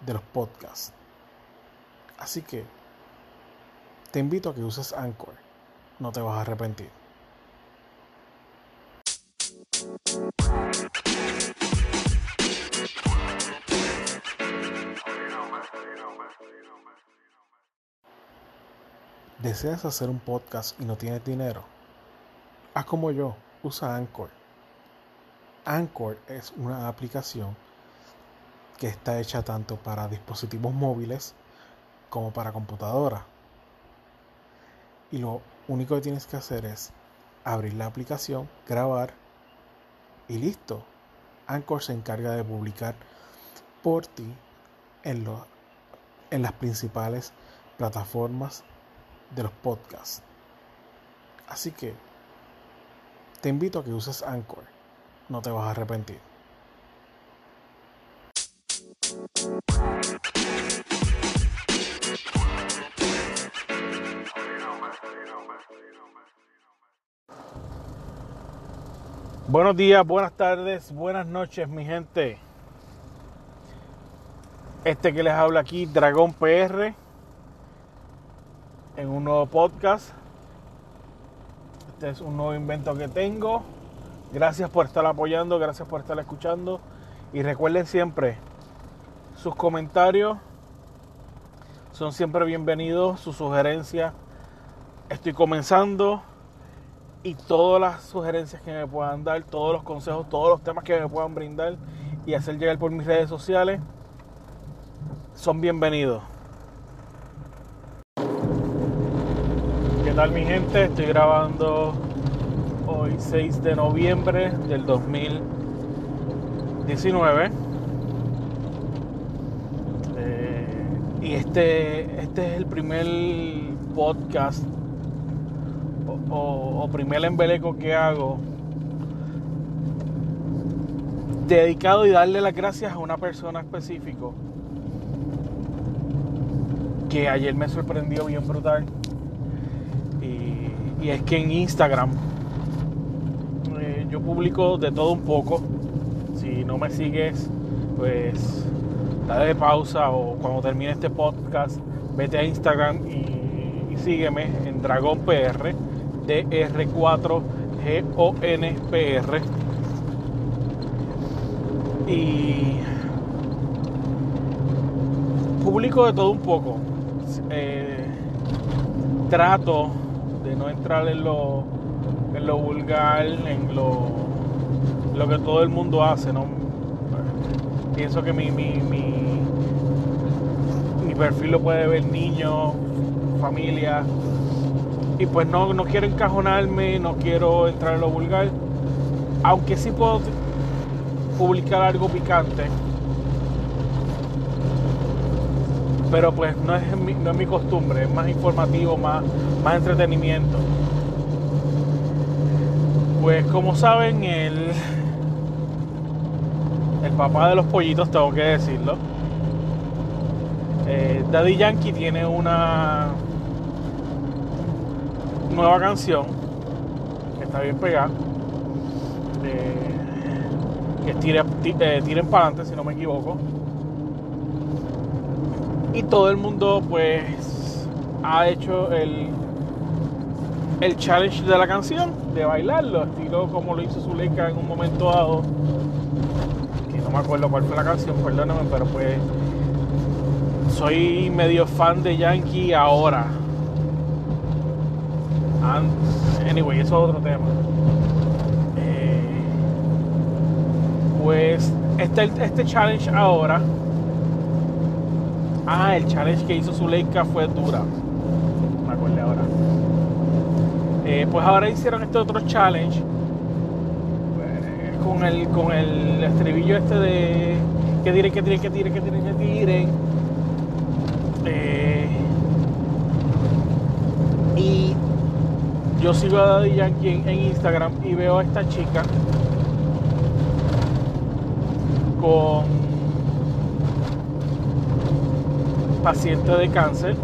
de los podcasts. Así que te invito a que uses Anchor. No te vas a arrepentir. ¿Deseas hacer un podcast y no tienes dinero? Haz como yo, usa Anchor. Anchor es una aplicación que está hecha tanto para dispositivos móviles como para computadora. Y lo único que tienes que hacer es abrir la aplicación, grabar y listo. Anchor se encarga de publicar por ti en, en las principales plataformas de los podcasts. Así que te invito a que uses Anchor. No te vas a arrepentir. Buenos días, buenas tardes, buenas noches, mi gente. Este que les habla aquí, Dragón PR en un nuevo podcast. Este es un nuevo invento que tengo. Gracias por estar apoyando, gracias por estar escuchando. Y recuerden siempre, sus comentarios son siempre bienvenidos, sus sugerencias. Estoy comenzando y todas las sugerencias que me puedan dar, todos los consejos, todos los temas que me puedan brindar y hacer llegar por mis redes sociales son bienvenidos. ¿Qué tal mi gente? Estoy grabando hoy 6 de noviembre del 2019. Eh, y este, este es el primer podcast o, primer embeleco que hago dedicado y darle las gracias a una persona específico que ayer me sorprendió bien brutal y es que en Instagram eh, yo publico de todo un poco. Si no me sigues, pues dale pausa o cuando termine este podcast, vete a Instagram y, sígueme en Dragón PR, DR4GONPR. Y publico de todo un poco. Eh, trato de no entrar en lo, en lo vulgar, en lo, lo que todo el mundo hace, ¿no? Pienso que mi, mi, mi, mi perfil lo puede ver niños, familia, y pues no, no quiero encajonarme, no quiero entrar en lo vulgar, aunque sí puedo publicar algo picante pero pues no es, mi, no es mi costumbre, es más informativo, más, más entretenimiento. Pues como saben, el, el papá de los pollitos, tengo que decirlo, eh, Daddy Yankee tiene una nueva canción que está bien pegada, eh, que es eh, Tiren para adelante, si no me equivoco y todo el mundo pues ha hecho el, el challenge de la canción, de bailarlo, estilo como lo hizo Zuleika en un momento dado, que no me acuerdo cuál fue la canción, perdóname, pero pues soy medio fan de Yankee ahora. Anyway, eso es otro tema. Eh, pues este, este challenge ahora Ah, el challenge que hizo Zuleika fue dura. Me acuerdo ahora. Eh, pues ahora hicieron este otro challenge. Eh, con el, con el estribillo este de que tiren, que tiren, que tiren, que tiren, que tiren. Y yo sigo a Daddy Yankee en, Instagram y veo a esta chica con paciente de cáncer.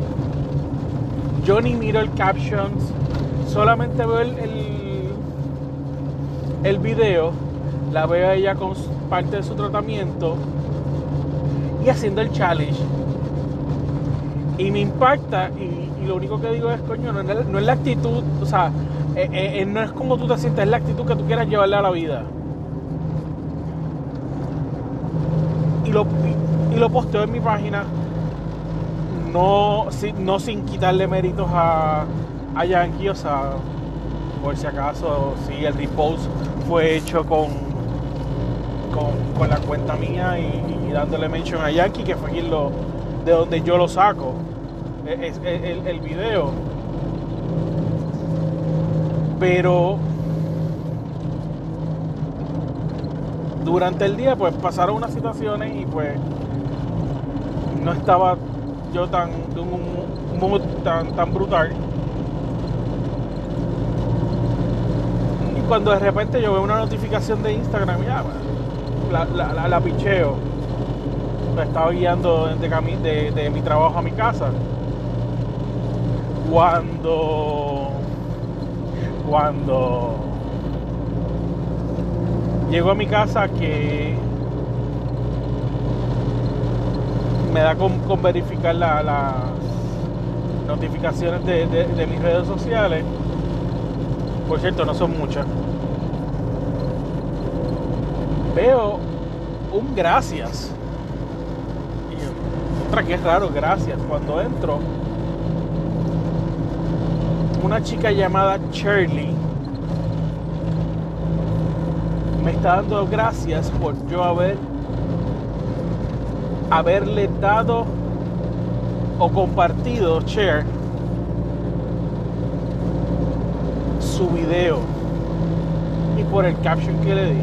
Yo ni miro el captions, solamente veo el, el, el video, la veo a ella con parte de su tratamiento y haciendo el challenge. Y me impacta y, lo único que digo es, coño, no, es la actitud, o sea, eh, eh, eh, no es como tú te sientes, es la actitud que tú quieras llevarle a la vida. Y lo, y, lo posteo en mi página, no, no sin quitarle méritos a, a Yankee, o sea, por si acaso, si el repost fue hecho con, con, la cuenta mía y, dándole mention a Yankee, que fue quien de donde yo lo saco, el, el video. Pero durante el día pues pasaron unas situaciones y pues no estaba yo tan de un mood tan, tan brutal. Y cuando de repente yo veo una notificación de Instagram, ya, la, la, la, picheo. Me estaba guiando de, mi trabajo a mi casa. Cuando. Cuando. Llego a mi casa que. Me da con, verificar las notificaciones de, de mis redes sociales. Por cierto, no son muchas veo un gracias. Y otra que es raro, gracias. Cuando entro, una chica llamada Shirley me está dando gracias por yo haber haberle dado o compartido share su video y por el caption que le di.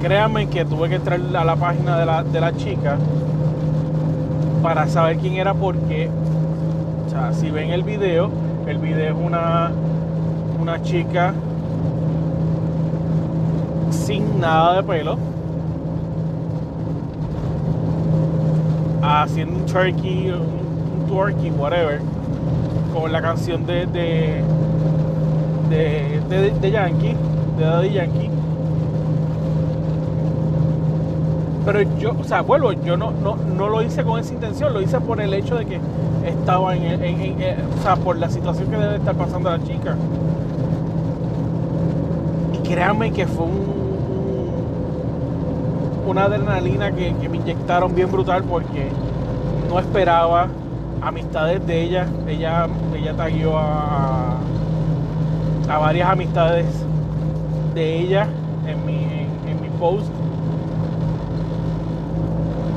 créanme que tuve que entrar a la página de la, de la chica para saber quién era porque, o sea, si ven el video, el video es una, una chica sin nada de pelo, haciendo un turkey, un turkey, whatever, con la canción de, de, de, de Yankee, de Daddy Yankee Pero yo, o sea, vuelvo, yo no, no, no lo hice con esa intención, lo hice por el hecho de que estaba en, en, o sea, por la situación que debe estar pasando la chica. Y créanme que fue un, una adrenalina que, me inyectaron bien brutal porque no esperaba amistades de ella. Ella, ella taguió a, a varias amistades de ella en mi, en mi post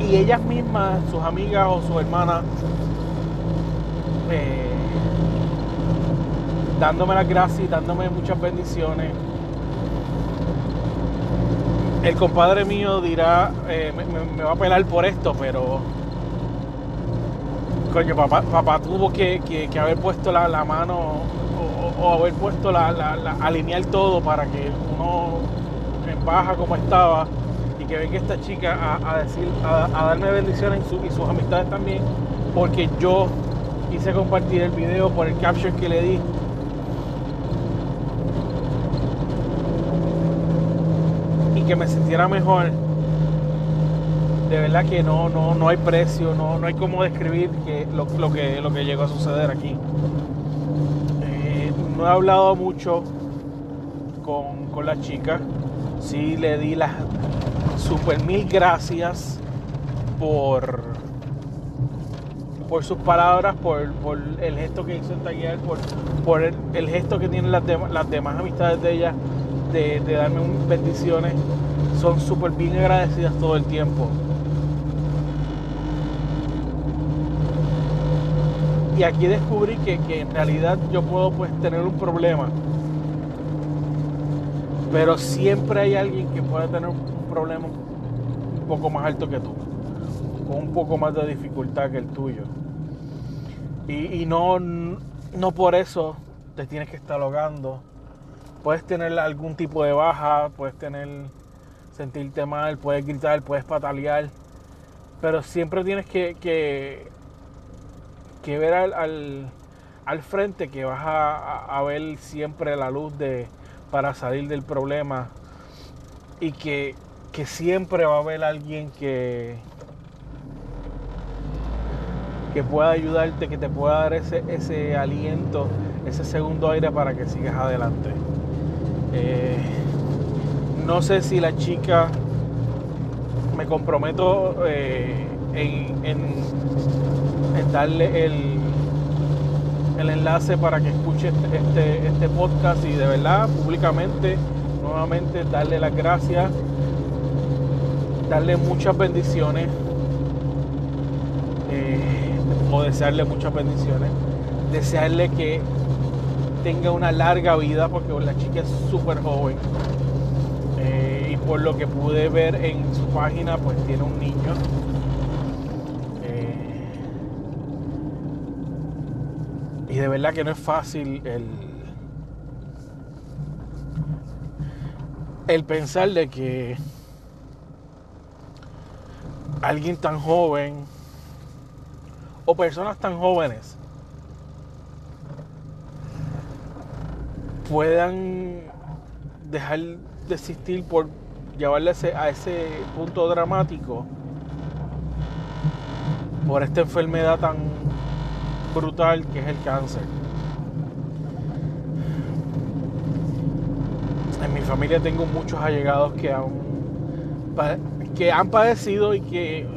y ellas mismas, sus amigas o sus hermanas, eh, dándome las gracias y dándome muchas bendiciones. El compadre mío dirá, eh, me, va a pelar por esto, pero coño, papá, papá tuvo que, haber puesto la, mano o, haber puesto la, alinear todo para que uno en baja como estaba que venga esta chica a, decir, a, darme bendiciones y, sus amistades también, porque yo quise compartir el video por el caption que le di. Y que me sintiera mejor. De verdad que no, no, no hay precio, no, no hay cómo describir que lo, que, lo que llegó a suceder aquí. Eh, no he hablado mucho con, con la chica. Sí le di las super mil gracias por por sus palabras, por, el gesto que hizo en taller, por, el, gesto que tienen las, las demás amistades de ella de, darme bendiciones. Son súper bien agradecidas todo el tiempo. Y aquí descubrí que, que en realidad yo puedo pues tener un problema Pero siempre hay alguien que puede tener un problema un poco más alto que tú, con un poco más de dificultad que el tuyo. Y, no, no por eso te tienes que estar ahogando. Puedes tener algún tipo de baja, puedes tener sentirte mal, puedes gritar, puedes patalear, pero siempre tienes que, que, ver al, al, frente que vas a, ver siempre la luz de, para salir del problema y que, que siempre va a haber alguien que, que pueda ayudarte, que te pueda dar ese, ese aliento, ese segundo aire para que sigas adelante. Eh, no sé si la chica me comprometo eh, en, darle el, el enlace para que escuche este, este, este, podcast y de verdad públicamente nuevamente darle las gracias darle muchas bendiciones eh, o desearle muchas bendiciones desearle que tenga una larga vida porque la chica es súper joven por lo que pude ver en su página, pues tiene un niño. Y de verdad que no es fácil el, el pensar de que alguien tan joven o personas tan jóvenes puedan dejar de existir por llevarle a ese punto dramático por esta enfermedad tan brutal que es el cáncer. En mi familia tengo muchos allegados que han, que han padecido y que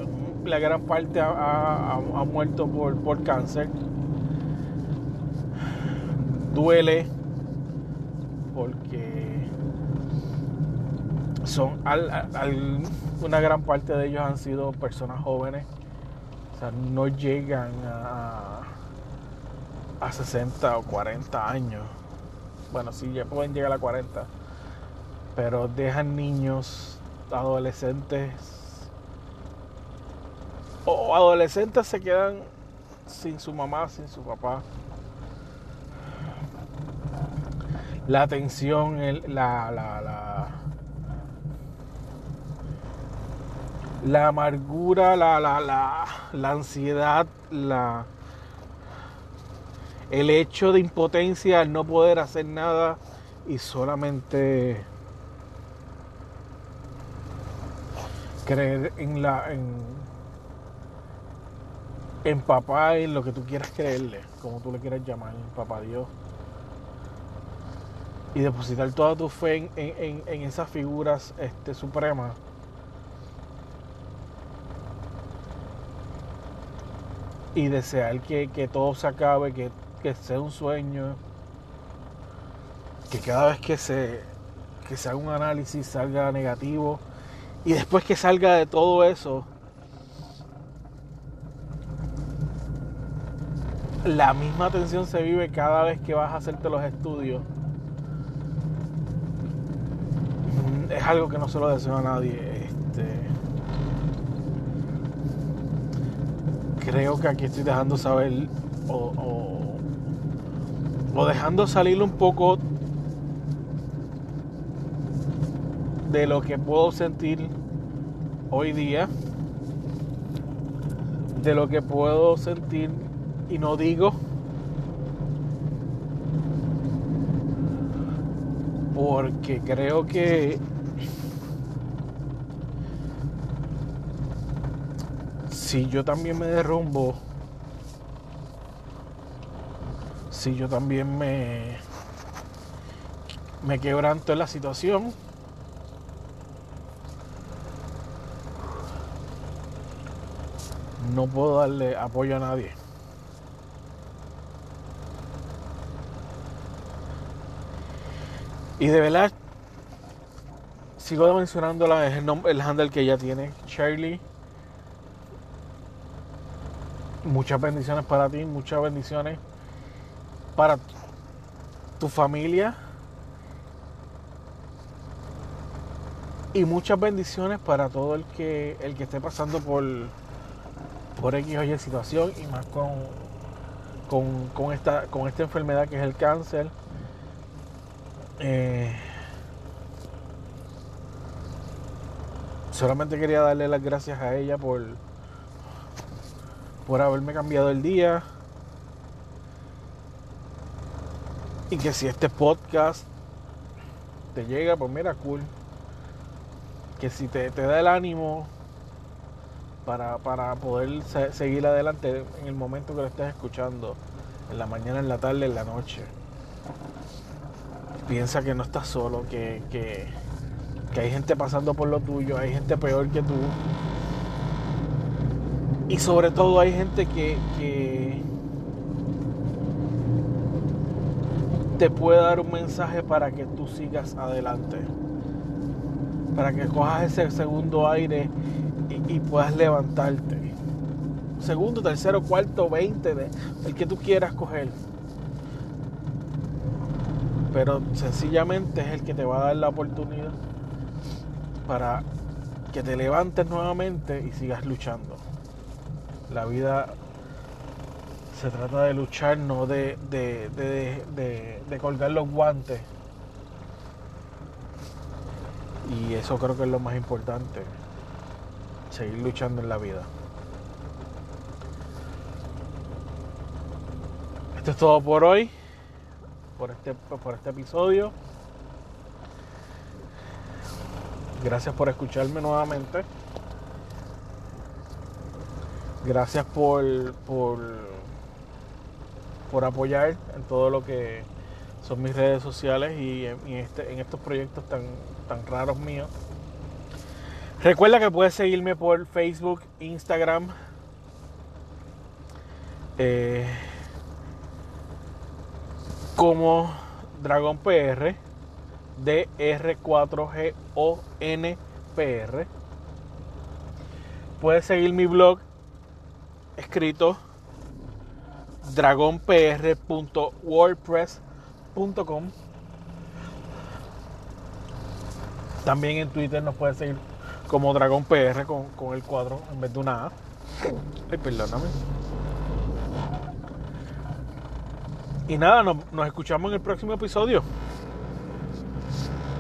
la gran parte ha, muerto por, por cáncer. Duele porque son una gran parte de ellos han sido personas jóvenes, o sea, no llegan a, a 60 o 40 años. Bueno, sí, ya pueden llegar a 40, pero dejan niños, adolescentes, o adolescentes se quedan sin su mamá, sin su papá. La atención, la, la la amargura, la, la, la, la ansiedad, la, el hecho de impotencia al no poder hacer nada y solamente creer en la en, en papá en lo que tú quieras creerle como tú le quieras llamar papá Dios. Y depositar toda tu fe en, en, en esas figuras este, supremas. Y desear que, todo se acabe, que, sea un sueño, que cada vez que se, que se haga un análisis salga negativo y después que salga de todo eso, la misma tensión se vive cada vez que vas a hacerte los estudios. Es algo que no se lo deseo a nadie. creo que aquí estoy dejando saber o, dejando salir un poco de lo que puedo sentir hoy día, de lo que puedo sentir y no digo, porque creo que si yo también me derrumbo, si yo también me, me quebranto en la situación, no puedo darle apoyo a nadie. Y de verdad, sigo mencionando el, el handle que ella tiene, Charlie. Muchas bendiciones para ti, muchas bendiciones para tu familia Y muchas bendiciones para todo el que, el que esté pasando por, por X o Y situación y más con, con, con, esta, con esta enfermedad que es el cáncer. Eh, solamente quería darle las gracias a ella por, por haberme cambiado el día. Y que si este podcast te llega, pues mira, cool. Que si te, te da el ánimo para, para poder seguir adelante en el momento que lo estés escuchando, en la mañana, en la tarde, en la noche. Piensa que no estás solo, que, que, que hay gente pasando por lo tuyo, hay gente peor que tú. Y sobre todo hay gente que, que te puede dar un mensaje para que tú sigas adelante. Para que cojas ese segundo aire y, puedas levantarte. Segundo, tercero, cuarto, veinte, el que tú quieras coger. Pero sencillamente es el que te va a dar la oportunidad para que te levantes nuevamente y sigas luchando. La vida se trata de luchar, no de, de, de, de colgar los guantes. Y eso creo que es lo más importante seguir luchando en la vida. Esto es todo por hoy, por este, por este episodio. Gracias por escucharme nuevamente. Gracias por, por, por apoyar en todo lo que son mis redes sociales y en, este, en estos proyectos tan, tan raros míos. Recuerda que puedes seguirme por Facebook, Instagram. Eh, como Dragon PR, DR4GONPR. Puedes seguir mi blog escrito dragonpr.wordpress.com. También en Twitter nos puedes seguir como Dragón PR con, el cuadro en vez de una A. Ay, perdóname. Y nada, nos, nos escuchamos en el próximo episodio.